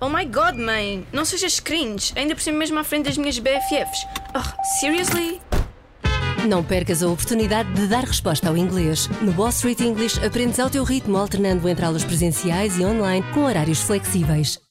Oh my god, mãe! Não sejas cringe, ainda por cima mesmo à frente das minhas BFFs. Oh, seriously? Não percas a oportunidade de dar resposta ao inglês. No Wall Street English aprendes ao teu ritmo, alternando entre aulas presenciais e online com horários flexíveis.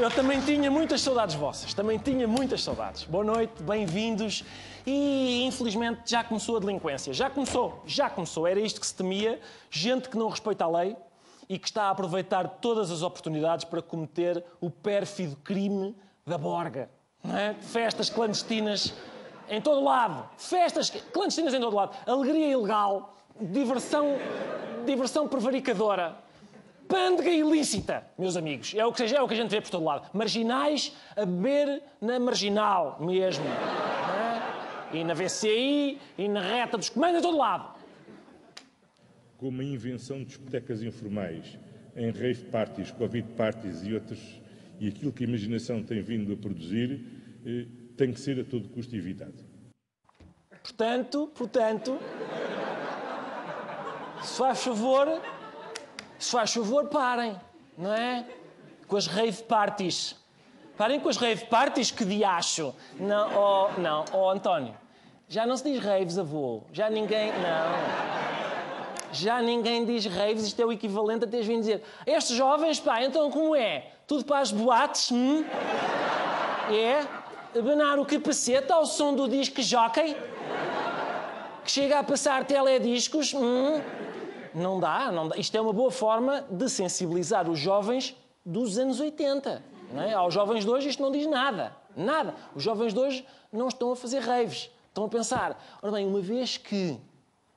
Eu também tinha muitas saudades vossas. Também tinha muitas saudades. Boa noite, bem-vindos. E infelizmente já começou a delinquência. Já começou. Já começou. Era isto que se temia. Gente que não respeita a lei e que está a aproveitar todas as oportunidades para cometer o pérfido crime da borga. É? Festas clandestinas em todo lado. Festas clandestinas em todo lado. Alegria ilegal. Diversão, diversão prevaricadora. Pândega ilícita, meus amigos. É o, que, é o que a gente vê por todo lado. Marginais a beber na marginal mesmo. não é? E na VCI, e na reta dos comandos, em todo lado. como a invenção de discotecas informais, em rave parties, covid parties e outros, e aquilo que a imaginação tem vindo a produzir, eh, tem que ser a todo custo evitado. Portanto, portanto, se faz favor, se faz favor, parem, não é? Com as rave parties. Parem com as rave parties, que diacho. Não, oh, não, oh António, já não se diz raves, avô. Já ninguém, não. Já ninguém diz raves, isto é o equivalente a teres vindo dizer estes jovens, pá, então como é? Tudo para as boates, hum? É? Abanar o capacete ao som do disco jockey? que chega a passar telediscos. Hum, não dá, não dá. Isto é uma boa forma de sensibilizar os jovens dos anos 80. Não é? Aos jovens de hoje isto não diz nada. Nada. Os jovens de hoje não estão a fazer raves. Estão a pensar, ora bem, uma vez que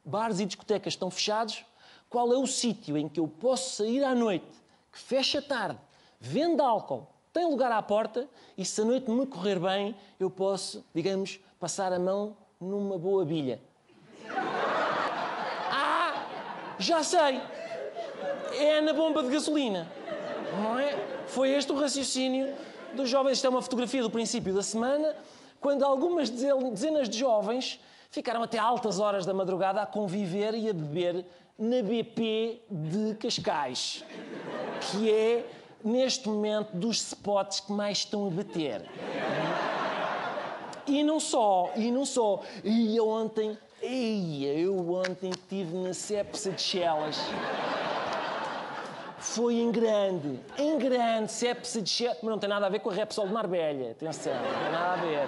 bares e discotecas estão fechados, qual é o sítio em que eu posso sair à noite, que fecha tarde, vende álcool, tem lugar à porta e se a noite me correr bem, eu posso, digamos, passar a mão numa boa bilha. Já sei. É na bomba de gasolina. Não é? Foi este o raciocínio dos jovens. Isto é uma fotografia do princípio da semana, quando algumas deze- dezenas de jovens ficaram até altas horas da madrugada a conviver e a beber na BP de Cascais, que é, neste momento, dos spots que mais estão a bater. E não só, e não só. E eu ontem, eia, eu ontem estive na Cepsa de Chelas. Foi em grande, em grande, Cepsa de Chelas. Mas não tem nada a ver com a Repsol de Marbella, atenção, não tem nada a ver.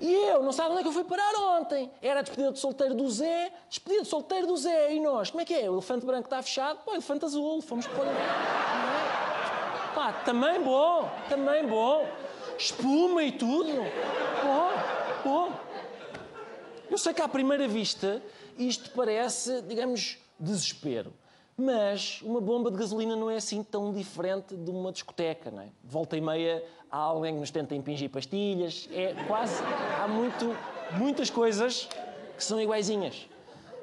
E eu, não sabe onde é que eu fui parar ontem? Era a despedida de solteiro do Zé, despedida de solteiro do Zé. E nós, como é que é? O elefante branco está fechado? Pô, o elefante azul, fomos para... É? Pá, também bom, também bom. Espuma e tudo. Bom, bom. Eu sei que à primeira vista isto parece, digamos, desespero. Mas uma bomba de gasolina não é assim tão diferente de uma discoteca, não é? Volta e meia há alguém que nos tenta impingir pastilhas. É quase. Há muito, muitas coisas que são iguaizinhas.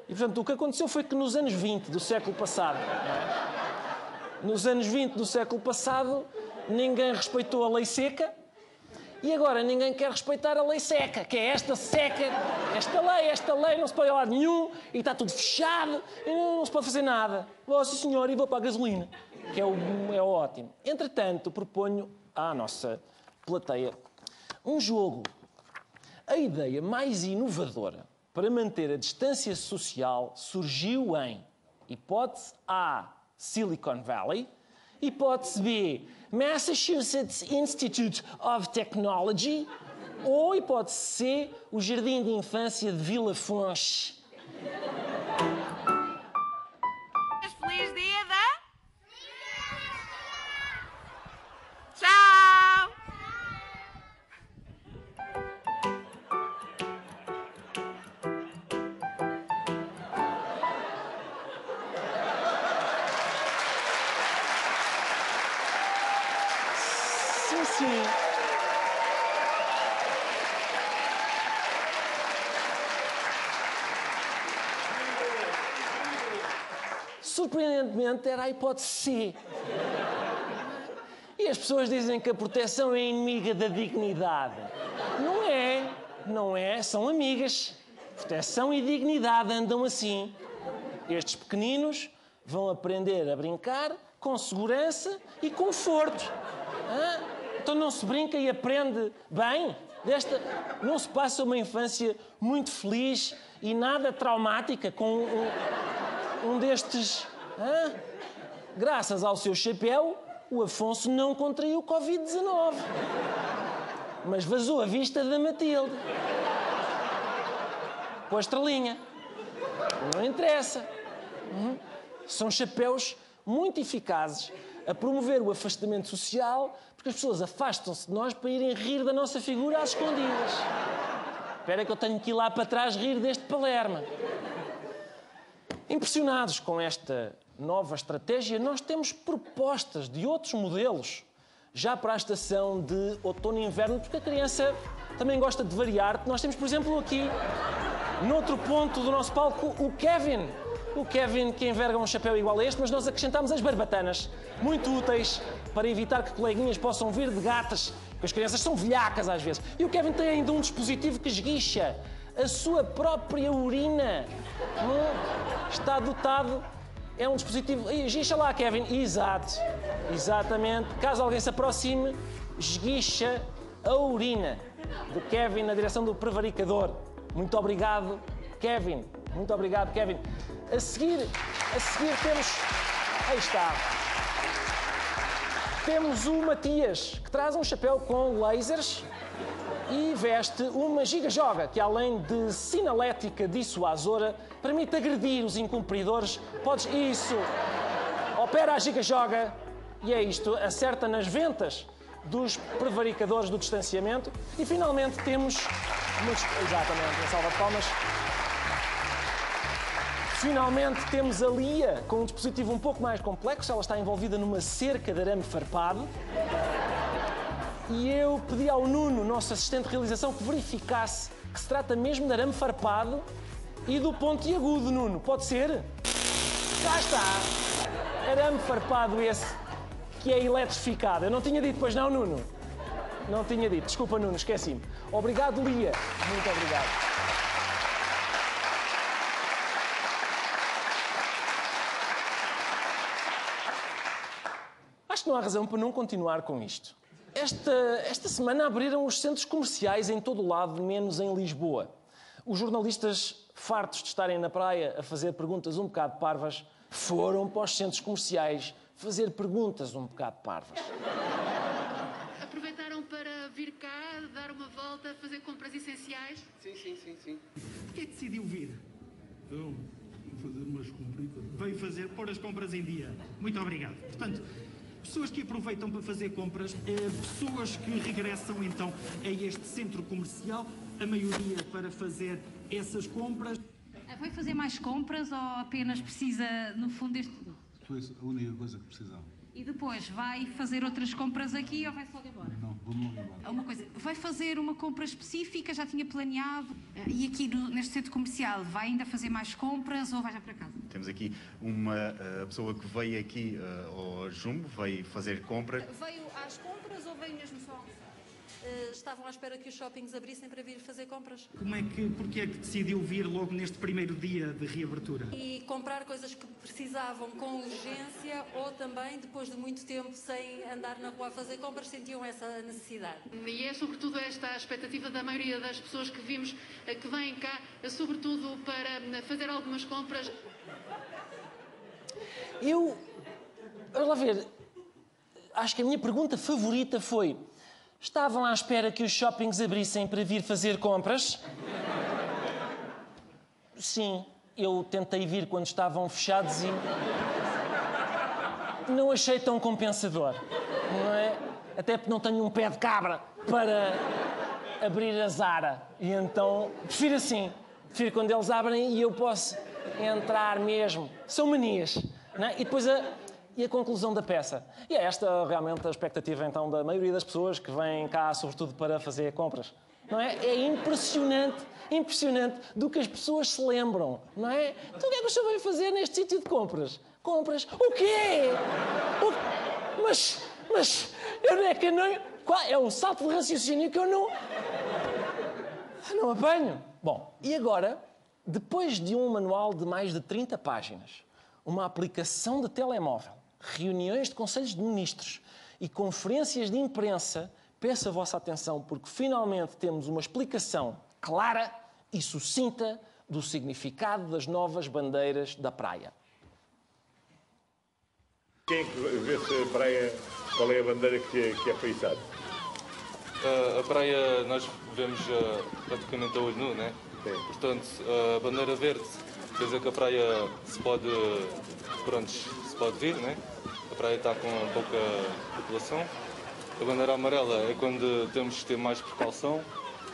E portanto, o que aconteceu foi que nos anos 20 do século passado, é? nos anos 20 do século passado, ninguém respeitou a lei seca e agora ninguém quer respeitar a lei seca, que é esta seca, esta lei, esta lei, não se pode ir a lado nenhum e está tudo fechado e não, se pode fazer nada. Vou, sim senhor, e vou para a gasolina, que é o, é o ótimo. Entretanto, proponho à nossa plateia um jogo. A ideia mais inovadora para manter a distância social surgiu em hipótese A, Silicon Valley, hipótese B, Massachusetts Institute of Technology ou hipótese C, o Jardim de Infância de Vila Fonche. Surpreendentemente, era a hipótese C. E as pessoas dizem que a proteção é inimiga da dignidade. Não é, não é, são amigas. Proteção e dignidade andam assim. Estes pequeninos vão aprender a brincar com segurança e conforto. Então não se brinca e aprende bem? Desta, não se passa uma infância muito feliz e nada traumática com um, um destes. Hã? Graças ao seu chapéu, o Afonso não contraiu Covid-19. Mas vazou a vista da Matilde. Com a estrelinha. Não interessa. Uhum. São chapéus muito eficazes a promover o afastamento social, porque as pessoas afastam-se de nós para irem rir da nossa figura às escondidas. Espera que eu tenho que ir lá para trás rir deste Palerma. Impressionados com esta nova estratégia, nós temos propostas de outros modelos já para a estação de outono e inverno, porque a criança também gosta de variar. Nós temos, por exemplo, aqui, noutro ponto do nosso palco, o Kevin. O Kevin que enverga um chapéu igual a este, mas nós acrescentamos as barbatanas, muito úteis para evitar que coleguinhas possam vir de gatas, porque as crianças são velhacas às vezes. E o Kevin tem ainda um dispositivo que esguicha a sua própria urina. Hum, está dotado é um dispositivo. Esguicha lá, Kevin. Exato. Exatamente. Caso alguém se aproxime, esguicha a urina do Kevin na direção do prevaricador. Muito obrigado, Kevin. Muito obrigado, Kevin. A seguir, a seguir temos. Aí está. Temos o Matias, que traz um chapéu com lasers e veste uma giga-joga que, além de sinalética dissuasora, permite agredir os incumpridores. Podes. Isso! Opera a giga-joga e é isto, acerta nas ventas dos prevaricadores do distanciamento. E finalmente temos. Exatamente, uma salva de palmas. Finalmente temos a Lia com um dispositivo um pouco mais complexo. Ela está envolvida numa cerca de arame farpado. E eu pedi ao Nuno, nosso assistente de realização, que verificasse que se trata mesmo de arame farpado e do pontiagudo, Nuno. Pode ser? Cá está! Arame farpado esse que é eletrificado. Eu não tinha dito, pois não, Nuno? Não tinha dito. Desculpa, Nuno, esqueci-me. Obrigado, Lia. Muito obrigado. Acho que não há razão para não continuar com isto. Esta, esta semana abriram os centros comerciais em todo o lado, menos em Lisboa. Os jornalistas, fartos de estarem na praia a fazer perguntas um bocado parvas, foram para os centros comerciais fazer perguntas um bocado parvas. Aproveitaram para vir cá, dar uma volta, fazer compras essenciais? Sim, sim, sim, sim. Porquê decidiu vir? Eu vou fazer umas compritas. Veio fazer, pôr as compras em dia. Muito obrigado. Portanto, pessoas que aproveitam para fazer compras, eh, pessoas que regressam então a este centro comercial, a maioria para fazer essas compras. Vai fazer mais compras ou apenas precisa, no fundo, deste. Foi a única coisa que precisava. E depois vai fazer outras compras aqui ou vai só embora? Não, vou-me logo embora. Uma coisa, vai fazer uma compra específica, já tinha planeado? E aqui no- neste centro comercial, vai ainda fazer mais compras ou vai já para casa? Temos aqui uma eh, pessoa que veio aqui eh, ao Jumbo, veio fazer compras. Veio às compras ou veio mesmo só? Eh, estavam à espera que os shoppings abrissem para vir fazer compras Como é que, porque é que decidiu vir logo neste primeiro dia de reabertura? e comprar coisas que precisavam com urgência ou também, depois de muito tempo sem andar na rua a fazer compras, sentiam essa necessidade. E é sobretudo esta a expectativa da maioria das pessoas que vimos que vêm cá, sobretudo para fazer algumas compras. Eu. Vamos lá ver. Acho que a minha pergunta favorita foi: estavam à espera que os shoppings abrissem para vir fazer compras? Sim, eu tentei vir quando estavam fechados e. Não achei tão compensador, não é? Até porque não tenho um pé de cabra para abrir a Zara. E então, prefiro assim. Prefiro quando eles abrem e eu posso entrar mesmo. São manias. Não é? E depois a, e a conclusão da peça. E é esta realmente a expectativa então da maioria das pessoas que vêm cá, sobretudo para fazer compras. Não é? É impressionante, impressionante do que as pessoas se lembram, não é? Então o que é que o senhor veio fazer neste sítio de compras? compras. O quê? O... Mas, mas, eu não é que não... Qual? É um salto de raciocínio que eu não... Não apanho. Bom, e agora, depois de um manual de mais de 30 páginas, uma aplicação de telemóvel, reuniões de conselhos de ministros e conferências de imprensa, peço a vossa atenção porque finalmente temos uma explicação clara e sucinta do significado das novas bandeiras da praia. Quem é que vê se a praia, qual é a bandeira que é, que é paisada? Uh, a praia nós vemos uh, praticamente a olho nu, né? Sim. Portanto, a bandeira verde quer dizer que a praia se pode, pronto, se pode vir, né? A praia está com pouca população. A bandeira amarela é quando temos que ter mais precaução,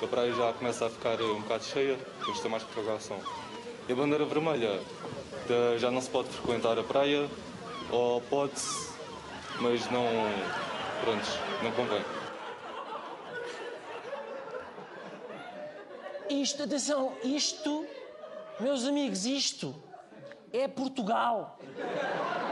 a praia já começa a ficar um bocado cheia, temos que ter mais precaução. E a bandeira vermelha já não se pode frequentar a praia, ou pode-se, mas não, pronto, não convém. Isto, atenção, isto, meus amigos, isto é Portugal.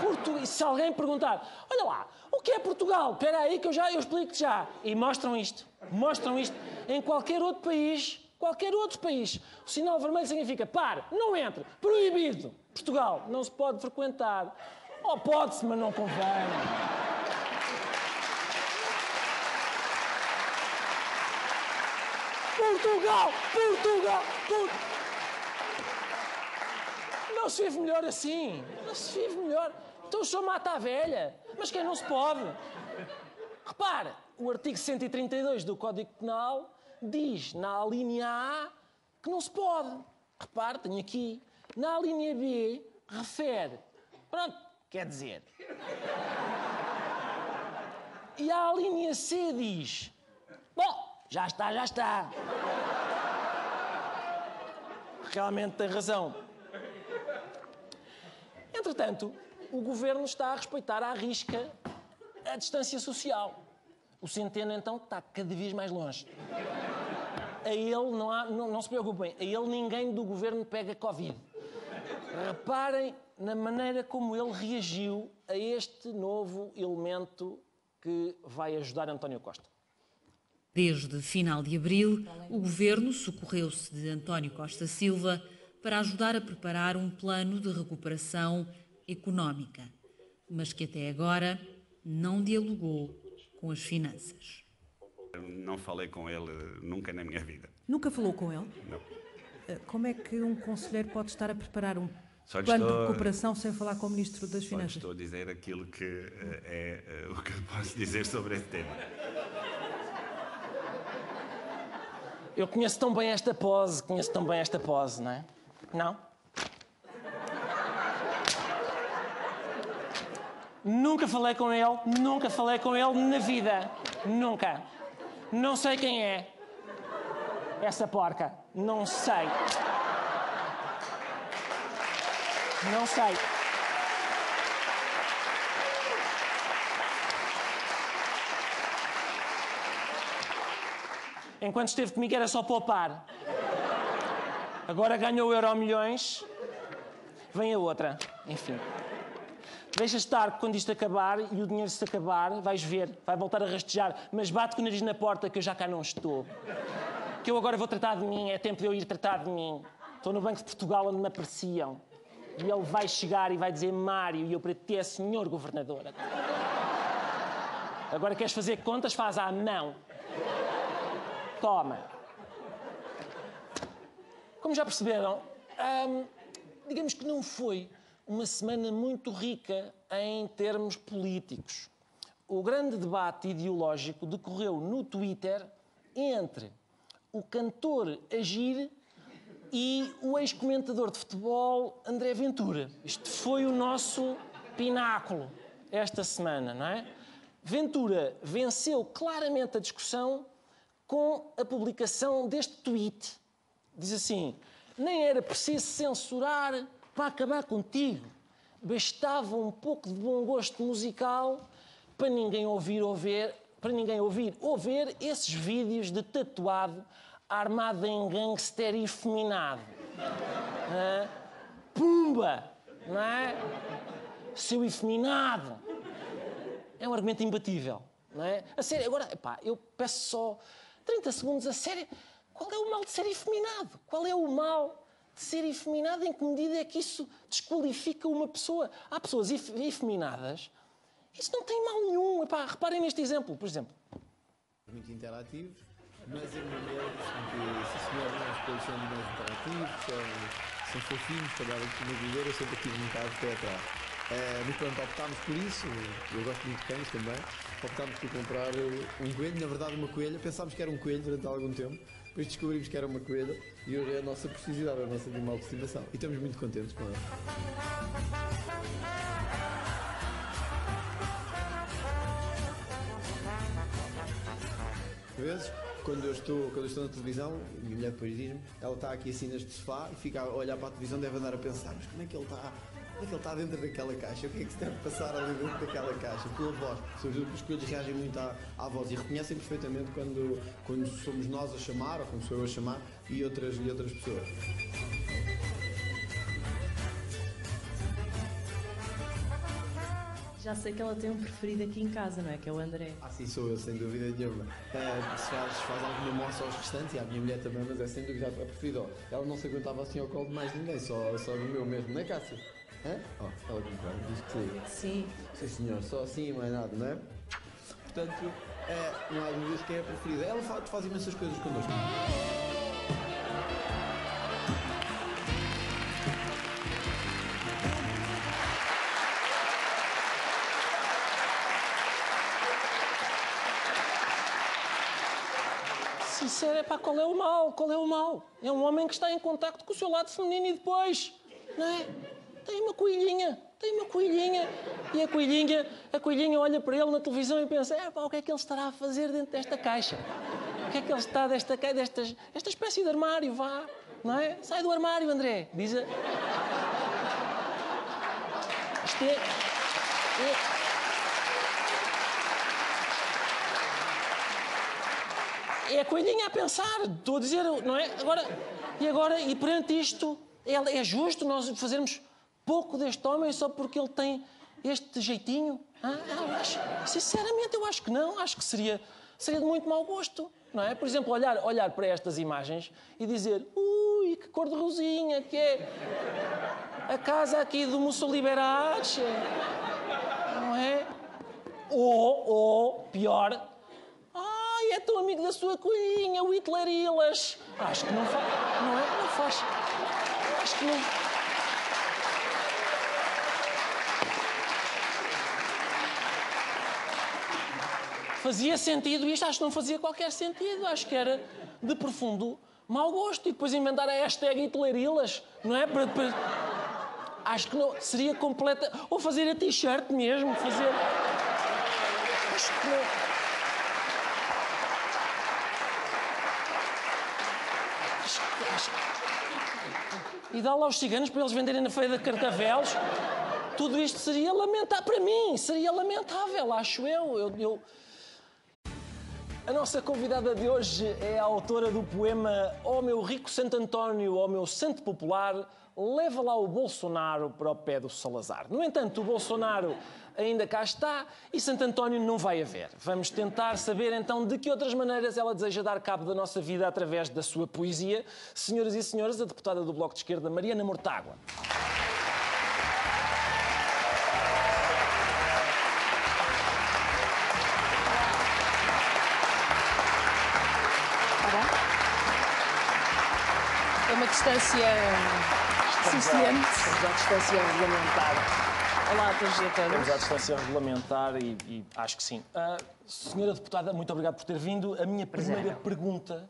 Portu... Se alguém perguntar, olha lá, o que é Portugal? Espera aí que eu já eu explico já. E mostram isto, mostram isto em qualquer outro país, qualquer outro país. O sinal vermelho significa pare, não entre, proibido. Portugal não se pode frequentar. Ou pode-se, mas não convém. Portugal! Portugal! Portugal! Não se vive melhor assim. Não se vive melhor. Então o senhor mata a velha. Mas quem não se pode? Repare, o artigo 132 do Código Penal diz na linha A que não se pode. Repare, tenho aqui. Na linha B refere. Pronto, quer dizer. E a linha C diz: Bom, já está, já está. Realmente tem razão. Entretanto, o governo está a respeitar à risca a distância social. O Centeno, então, está cada vez mais longe. A ele, não, há, não, não se preocupem, a ele ninguém do governo pega Covid. Reparem na maneira como ele reagiu a este novo elemento que vai ajudar António Costa. Desde final de abril, o governo socorreu-se de António Costa Silva para ajudar a preparar um plano de recuperação económica, mas que até agora não dialogou com as finanças. Não falei com ele nunca na minha vida. Nunca falou com ele? Não. Eh, como é que um conselheiro pode estar a preparar um Só plano estou- de recuperação sem falar com o Ministro das Só Finanças? estou a dizer aquilo que eh, é eh, o que eu posso dizer sobre esse tema. Eu conheço tão bem esta pose, conheço tão bem esta pose, não é? Não? Nunca falei com ele, nunca falei com ele na vida. Nunca. Não sei quem é. Essa porca. Não sei. Não sei. Enquanto esteve comigo era só poupar. Agora ganhou o Euro Milhões. Vem a outra. Enfim. Deixa estar que quando isto acabar e o dinheiro se acabar, vais ver, vai voltar a rastejar, mas bate com o nariz na porta que eu já cá não estou. Que eu agora vou tratar de mim, é tempo de eu ir tratar de mim. Estou no Banco de Portugal onde me apreciam. E ele vai chegar e vai dizer Mário, e eu para ti é senhor governador. Agora queres fazer contas, faz à mão. Toma. Como já perceberam, hum, digamos que não foi uma semana muito rica em termos políticos. O grande debate ideológico decorreu no Twitter entre o cantor Agir e o ex-comentador de futebol André Ventura. Isto foi o nosso pináculo esta semana, não é? Ventura venceu claramente a discussão com a publicação deste tweet. Diz assim: nem era preciso censurar para acabar contigo. Bastava um pouco de bom gosto musical para ninguém ouvir ou ver, para ninguém ouvir ou ver esses vídeos de tatuado armado em gangster e efeminado. Hã? Pumba! Não é? seu efeminado. É um argumento imbatível, não é? A sério, agora, epá, eu peço só 30 segundos a sério. Qual é o mal de ser efeminado? Qual é o mal de ser efeminado? Em que medida é que isso desqualifica uma pessoa? Há pessoas ef- efeminadas, isso não tem mal nenhum. Epá, reparem neste exemplo, por exemplo. muito interativos, mas minha mulher disse-me que, sim senhor, nós todos somos mais interativos, são, são fofinhos para dar uma viver, eu sempre tive um bocado pé atrás. Eh, mas pronto, optámos por isso, eu gosto muito de cães também, optámos por comprar eh, um coelho, na verdade uma coelha, pensámos que era um coelho durante algum tempo, depois descobrimos que era uma coelha e hoje é a nossa precisidade, é o nosso animal de estimação e estamos muito contentes com ela. Vezes, quando eu estou, quando eu estou na televisão, a minha mulher depois diz-me, ela está aqui assim neste sofá e fica a olhar para a televisão, deve andar a pensar, mas como é que ele está? É ele está dentro daquela caixa? O que é que se deve passar ali dentro daquela caixa? Pela voz. Os coelhos reagem muito à, à voz e reconhecem perfeitamente quando, quando somos nós a chamar, ou quando sou eu a chamar, e outras, e outras pessoas. Já sei que ela tem um preferido aqui em casa, não é? Que é o André. Ah, sim, sou eu, sem dúvida nenhuma. Eh, se faz, faz alguma moça aos restantes, e à minha mulher também, mas é sem dúvida a preferida. Ela não se aguentava assim ao colo de mais ninguém, só, só no meu mesmo, não é, Cássia? Hã? Ó, ela concorda, diz que sim. Sim. Sim, senhor, só assim, mais nada, não é? Portanto, é, não há dúvidas que é a preferida. Ela faz, faz imensas coisas connosco. Sincero, é pá, qual é o mal? Qual é o mal? É um homem que está em contacto com o seu lado feminino e depois, não é? Tem uma coelhinha, tem uma coelhinha. E a coelhinha, a coelhinha olha para ele na televisão e pensa, é pá, o que é que ele estará a fazer dentro desta caixa? O que é que ele está desta caixa, destas, esta espécie de armário, vá, não é? Sai do armário, André, diz a... Isto é... é... é a coelhinha a pensar, estou a dizer, não é? Agora, e agora, e perante isto, é justo nós fazermos pouco deste homem só porque ele tem este jeitinho? Hã? Eu acho, sinceramente, eu acho que não, acho que seria, seria de muito mau gosto, não é? Por exemplo, olhar, olhar para estas imagens e dizer, ui, que cor de rosinha que é a casa aqui do Musso Liberace, não é? Ou, ou, pior, Ai, é tão amigo da sua coelhinha, o Hitler Ilas. Acho que não faz. Não é? Não faz. Acho que não. Fazia sentido isto, acho que não fazia qualquer sentido. Acho que era de profundo mau gosto. E depois inventar a hashtag Hitler Ilas, não é? Para depois. Acho que não. Seria completa. Ou fazer a t-shirt mesmo, fazer. Acho que não. e dá lá aos ciganos para eles venderem na feira de Carcavelos. Tudo isto seria lamentável. Para mim, seria lamentável, acho eu. eu, eu... A nossa convidada de hoje é a autora do poema Ó meu rico Santo António, ó meu santo popular, leva lá o Bolsonaro para o pé do Salazar. No entanto, o Bolsonaro ainda cá está e Santo António não vai haver. Vamos tentar saber então de que outras maneiras ela deseja dar cabo da nossa vida através da sua poesia. Senhoras e senhores, a deputada do Bloco de Esquerda, Mariana Mortágua. É distância suficiente. Estamos à distância regulamentar. Olá a todos e a todas. Estamos à distância regulamentar e, e acho que sim. Ah, senhora deputada, muito obrigado por ter vindo. A minha primeira pergunta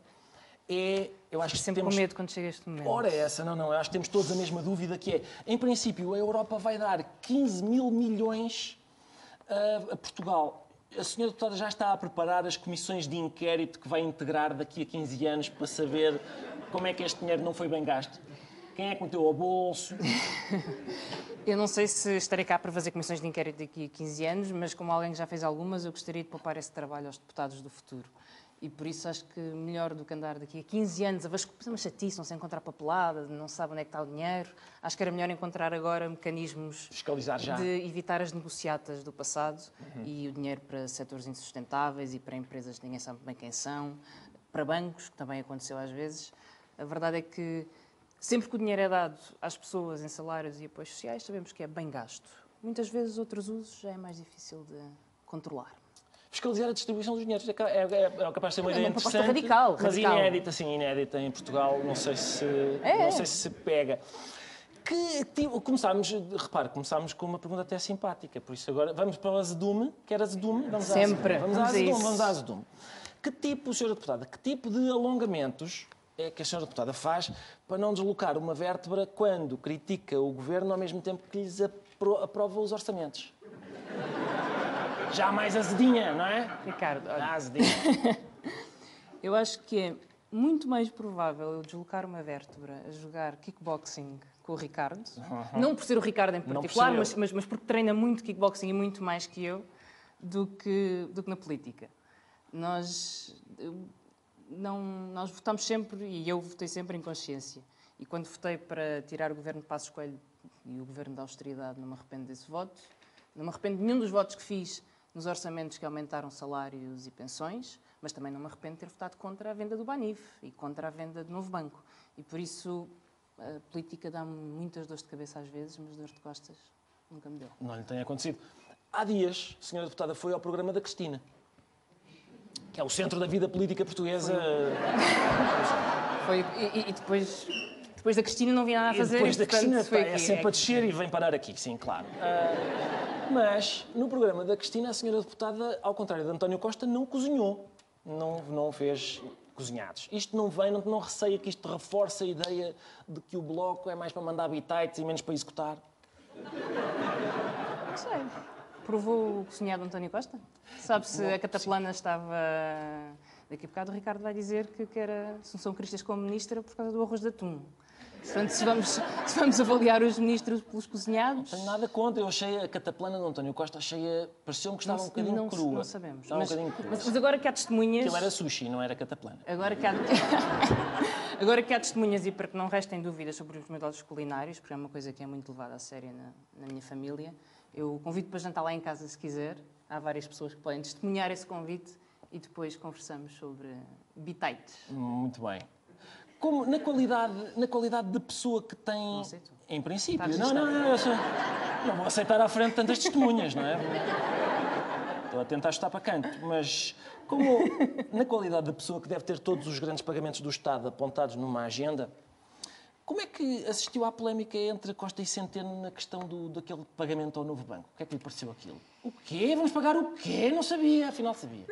é. Eu acho que Sempre temos... com medo quando chega este momento. Ora, é essa, não, não. Eu acho que temos todos a mesma dúvida que é, em princípio, a Europa vai dar 15 mil milhões a Portugal. A senhora deputada já está a preparar as comissões de inquérito que vai integrar daqui a 15 anos para saber como é que este dinheiro não foi bem gasto? Quem é que meteu ao bolso? Eu não sei se estarei cá para fazer comissões de inquérito daqui a 15 anos, mas como alguém que já fez algumas, eu gostaria de poupar esse trabalho aos deputados do futuro. E por isso acho que melhor do que andar daqui a 15 anos a vasculhar, uma chatice, não se encontrar papelada, não se sabe onde é que está o dinheiro. Acho que era melhor encontrar agora mecanismos Fiscalizar já. de evitar as negociatas do passado e o dinheiro para setores insustentáveis e para empresas que ninguém sabe bem quem são, para bancos, que também aconteceu às vezes. A verdade é que sempre que o dinheiro é dado às pessoas em salários e apoios sociais, sabemos que é bem gasto. Muitas vezes outros usos já é mais difícil de controlar. Fiscalizar a distribuição dos dinheiros é, é, é, capaz de ser uma É ideia uma proposta interessante, radical, mas radical. inédita, sim, inédita em Portugal, não sei se, É. não sei se se pega. Que, tipo, começámos, repare, começámos com uma pergunta até simpática, por isso agora vamos para o azedume, quer azedume? Vamos Sempre, azedume. Vamos, à vamos azedume, vamos à azedume. Que tipo, senhora deputada, que tipo de alongamentos é que a senhora deputada faz para não deslocar uma vértebra quando critica o governo ao mesmo tempo que lhes apro- aprova os orçamentos? Já mais azedinha, não é? Ricardo, olha, Já azedinha. eu acho que é muito mais provável eu deslocar uma vértebra a jogar kickboxing com o Ricardo, não por ser o Ricardo em particular, mas, mas, mas porque treina muito kickboxing e muito mais que eu, do que, do que na política. Nós, não, nós votamos sempre, e eu votei sempre em consciência. E quando votei para tirar o governo de Passos Coelho e o governo da austeridade, não me arrependo desse voto. Não me arrependo de nenhum dos votos que fiz nos orçamentos que aumentaram salários e pensões, mas também não me arrependo de ter votado contra a venda do Banif e contra a venda do Novo Banco. E por isso a política dá-me muitas dores de cabeça às vezes, mas dores de costas nunca me deu. Não lhe tem acontecido. Há dias, a senhora deputada foi ao programa da Cristina, que é o centro da vida política portuguesa. Foi, e, e- e depois, depois da Cristina não vi nada a E fazer. depois da portanto, Cristina foi pá, é aqui, sempre é a descer e vem parar aqui, sim, claro. Ah, mas, no programa da Cristina, a senhora deputada, ao contrário de António Costa, não cozinhou. Não, não fez cozinhados. Isto não vem, não, não receia que isto reforça a ideia de que o Bloco é mais para mandar bitites e menos para executar. Não sei. Provou o cozinhado António Costa? Sabe se a cataplana estava. Daqui a bocado o Ricardo vai dizer que quer a Assunção Cristas como ministra por causa do arroz de atum. Portanto, se vamos, se vamos avaliar os ministros pelos cozinhados. Não tenho nada contra, eu achei a cataplana de António Costa, achei a... pareceu-me que estava Não um bocadinho não crua. não sabemos. Estava Mas- um bocadinho crua. mas- mas agora que há testemunhas- Aquilo era sushi, não era cataplana. Agora que, há... Agora que há testemunhas e para que não restem dúvidas sobre os meus doses culinários, porque é uma coisa que é muito levada a sério na, na minha família, eu convido para jantar lá em casa se quiser. Há várias pessoas que podem testemunhar esse convite e depois conversamos sobre bitites. Muito bem. Como na qualidade, na qualidade de pessoa que tem. Não sei tu. Em princípio. Não, não, não, sou- não vou aceitar à frente tantas testemunhas, não é? Estou a tentar estar para canto, mas como na qualidade de pessoa que deve ter todos os grandes pagamentos do Estado apontados numa agenda, como é que assistiu à polémica entre Costa e Centeno na questão do, daquele pagamento ao novo banco? O que é que lhe pareceu aquilo? O quê? Vamos pagar o quê? Não sabia, afinal sabia.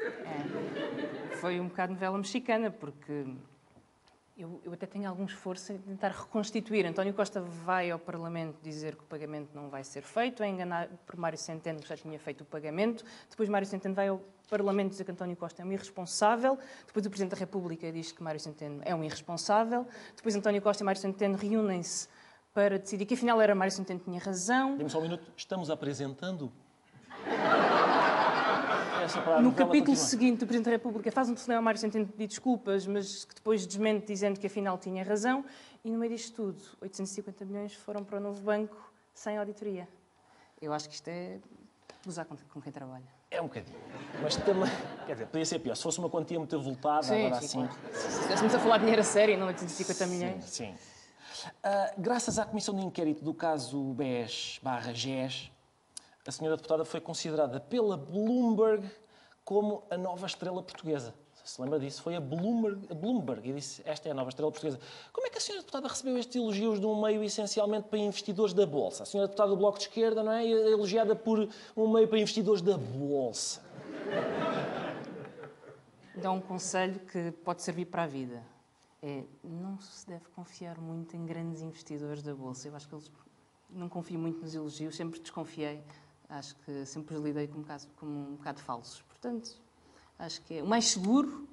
Foi um bocado novela mexicana, porque eu, eu até tenho algum esforço em tentar reconstituir. António Costa vai ao Parlamento dizer que o pagamento não vai ser feito, é enganado por Mário Centeno, que já tinha feito o pagamento. Depois Mário Centeno vai ao Parlamento dizer que António Costa é um irresponsável. Depois o Presidente da República diz que Mário Centeno é um irresponsável. Depois António Costa e Mário Centeno reúnem-se para decidir que afinal era Mário Centeno que tinha razão. Dê-me só um minuto. Estamos apresentando. No capítulo seguinte, o Presidente da República faz um telefonema ao Mário Centeno pedir desculpas, mas que depois desmente dizendo que afinal tinha razão. E no meio disto tudo, 850 milhões foram para o novo banco sem auditoria. Eu acho que isto é usar com, com quem trabalha. É um bocadinho. Mas também. Quer dizer, podia ser pior. Se fosse uma quantia muito avultada, Sim, agora sim, assim. Se estivéssemos a falar de dinheiro a sério, não 850 milhões. Sim. Ah, graças à comissão de inquérito do caso BES barra GES, a senhora deputada foi considerada pela Bloomberg como a nova estrela portuguesa. Se lembra disso? Foi a Bloomberg, a Bloomberg e disse esta é a nova estrela portuguesa. Como é que a senhora deputada recebeu estes elogios de um meio essencialmente para investidores da Bolsa? A senhora deputada do Bloco de Esquerda, não é? Elogiada por um meio para investidores da Bolsa. Dá um conselho que pode servir para a vida. É, não se deve confiar muito em grandes investidores da Bolsa. Eu acho que eles não confio muito nos elogios, sempre desconfiei. Acho que sempre os lidei como bocado, como um bocado falsos. Portanto, acho que é o mais seguro,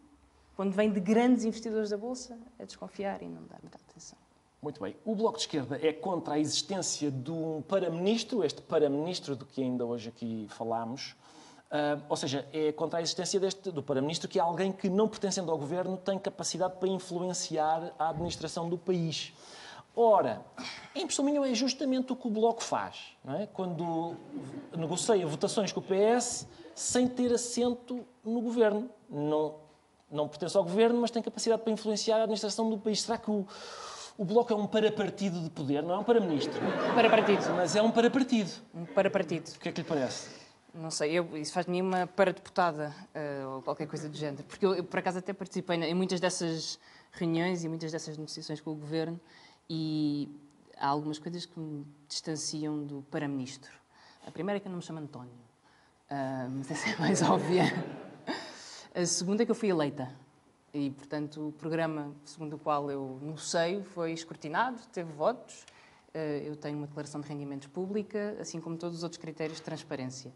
quando vem de grandes investidores da Bolsa, é desconfiar e não dar muita atenção. Muito bem. O Bloco de Esquerda é contra a existência de um paraministro, este paraministro do que ainda hoje aqui falámos, Ah, ou seja, é contra a existência deste, do Primeiro-Ministro, que é alguém que, não pertencendo ao governo, tem capacidade para influenciar a administração do país. Ora, a impressão minha é justamente o que o Bloco faz, é? quando negocia votações com o PS sem ter assento no governo. Não, não pertence ao governo, mas tem capacidade para influenciar a administração do país. Será que o, o Bloco é um parapartido de poder? Não é um para-ministro. Parapartido. Mas é um parapartido. Um parapartido. O que é que lhe parece? Não sei, eu, isso faz-me uma paradeputada uh, ou qualquer coisa do género. Porque eu, eu, por acaso, até participei em muitas dessas reuniões e muitas dessas negociações com o governo e há algumas coisas que me distanciam do para-ministro. A primeira é que eu não me chamo António, uh, mas essa é mais óbvia. A segunda é que eu fui eleita. E, portanto, o programa segundo o qual eu negocio foi escrutinado, teve votos. Uh, eu tenho uma declaração de rendimentos pública, assim como todos os outros critérios de transparência.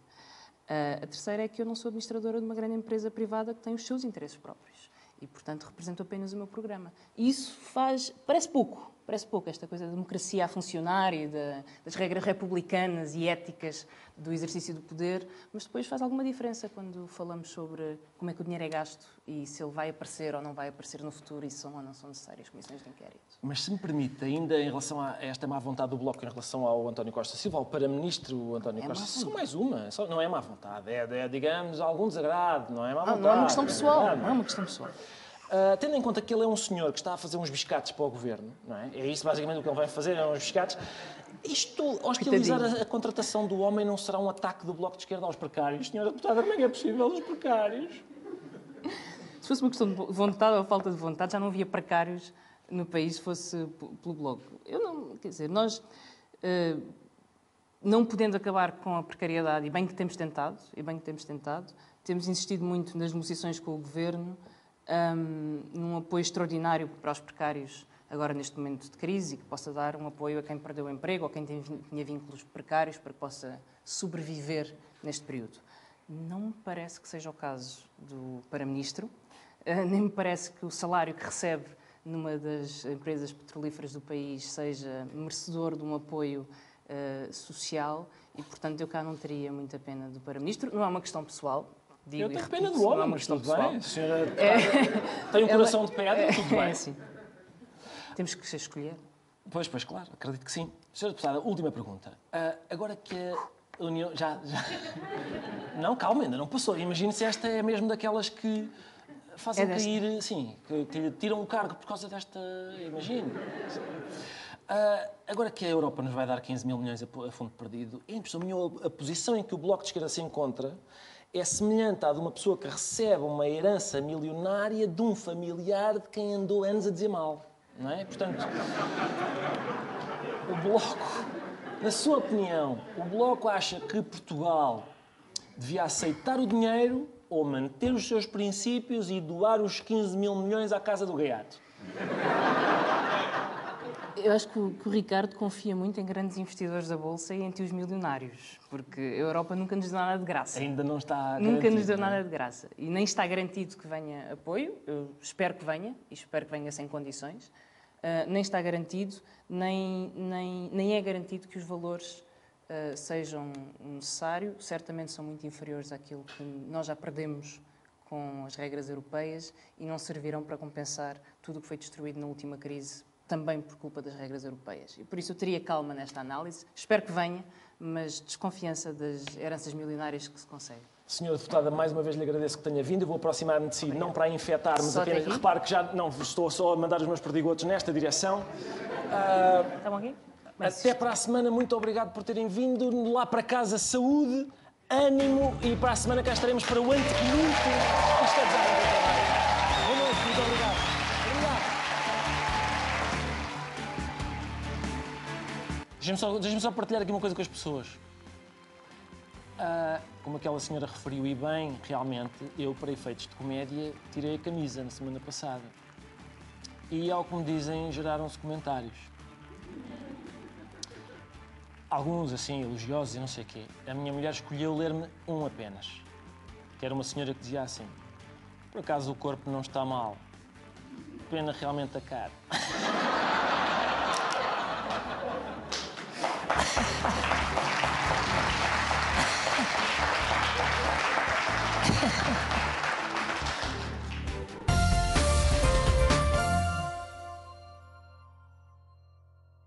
Uh, a terceira é que eu não sou administradora de uma grande empresa privada que tem os seus interesses próprios. E, portanto, represento apenas o meu programa. E isso faz. parece pouco, parece pouco esta coisa da democracia a funcionar e de, das regras republicanas e éticas do exercício do poder, mas depois faz alguma diferença quando falamos sobre como é que o dinheiro é gasto e se ele vai aparecer ou não vai aparecer no futuro e são ou não são necessárias comissões de inquérito. Mas se me permite, ainda em relação a esta má vontade do Bloco em relação ao António Costa Silva, ao Para-Ministro António É Costa, só mais uma, é só- não é má vontade, é, é, digamos, algum desagrado, não é má Não, vontade. não é uma questão pessoal, não é uma questão pessoal. Ah, tendo em conta que ele é um senhor que está a fazer uns biscates para o governo, não é? É isso basicamente o que ele vai fazer, é uns biscates. Isto, hostilizar a, a contratação do homem não será um ataque do Bloco de Esquerda aos precários? Senhora deputada, como é que é possível os precários? Se fosse uma questão de vontade ou falta de vontade, já não havia precários no país se fosse pelo Bloco. Eu não, quer dizer, nós eh, não podendo acabar com a precariedade, e bem que temos tentado, e bem que temos tentado, temos insistido muito nas negociações com o Governo, ahm, num apoio extraordinário para os precários agora neste momento de crise, e que possa dar um apoio a quem perdeu o emprego ou quem tem- tinha vínculos precários para que possa sobreviver neste período. Não me parece que seja o caso do Para-Ministro, eh, nem me parece que o salário que recebe numa das empresas petrolíferas do país seja merecedor de um apoio eh, social e, portanto, eu cá não teria muita pena do Para-Ministro. Não é uma questão pessoal. Digo Eu tenho pena do é homem, mas tudo pessoal. bem. A senhora É. tem um coração de pedra, tudo bem. É assim. Temos que escolher. Pois, pois, claro, acredito que sim. Senhora Deputada, última pergunta. Ah, agora que a União. Já, já. Não, calma, ainda não passou. Imagine se esta é mesmo daquelas que fazem É cair. Sim, que, tiram o cargo por causa desta. Imagine. Ah, agora que a Europa nos vai dar 15 mil milhões a, fundo perdido, é impressão minha a posição em que o Bloco de Esquerda se encontra é semelhante à de uma pessoa que recebe uma herança milionária de um familiar de quem andou anos a dizer mal. Não é? Portanto, o Bloco, na sua opinião, o Bloco acha que Portugal devia aceitar o dinheiro ou manter os seus princípios e doar os 15 mil milhões à Casa do Gaiato? Eu acho que o, que o Ricardo confia muito em grandes investidores da Bolsa e em tios milionários, porque a Europa nunca nos deu nada de graça. Ainda não está Nunca nos deu não é? nada de graça. E nem está garantido que venha apoio. Eu espero que venha, e espero que venha sem condições. Ah, nem está garantido, nem, nem, nem é garantido que os valores ah, sejam necessários. Certamente são muito inferiores àquilo que nós já perdemos com as regras europeias e não servirão para compensar tudo o que foi destruído na última crise, também por culpa das regras europeias. E por isso eu teria calma nesta análise. Espero que venha, mas desconfiança das heranças milionárias que se consegue. Senhora Deputada, mais uma vez lhe agradeço que tenha vindo. Eu vou aproximar-me de si, não para a infectar, mas Só até apenas. aqui? Repare que já não estou só a mandar os meus perdigotos nesta direção. Ah, Está bom aqui? até para a semana, muito obrigado por terem vindo. Lá para casa, saúde, ânimo e para a semana cá estaremos para o antepenúltimo. Isto é Deixa-me só, deixa só partilhar aqui uma coisa com as pessoas. Ah, como aquela senhora referiu e bem, realmente, eu, para efeitos de comédia, tirei a camisa na semana passada. E, ao que me dizem, geraram-se comentários. Alguns, assim, elogiosos e não sei o quê. A minha mulher escolheu ler-me um apenas. Que era uma senhora que dizia assim: Por acaso o corpo não está mal. Pena realmente a cara.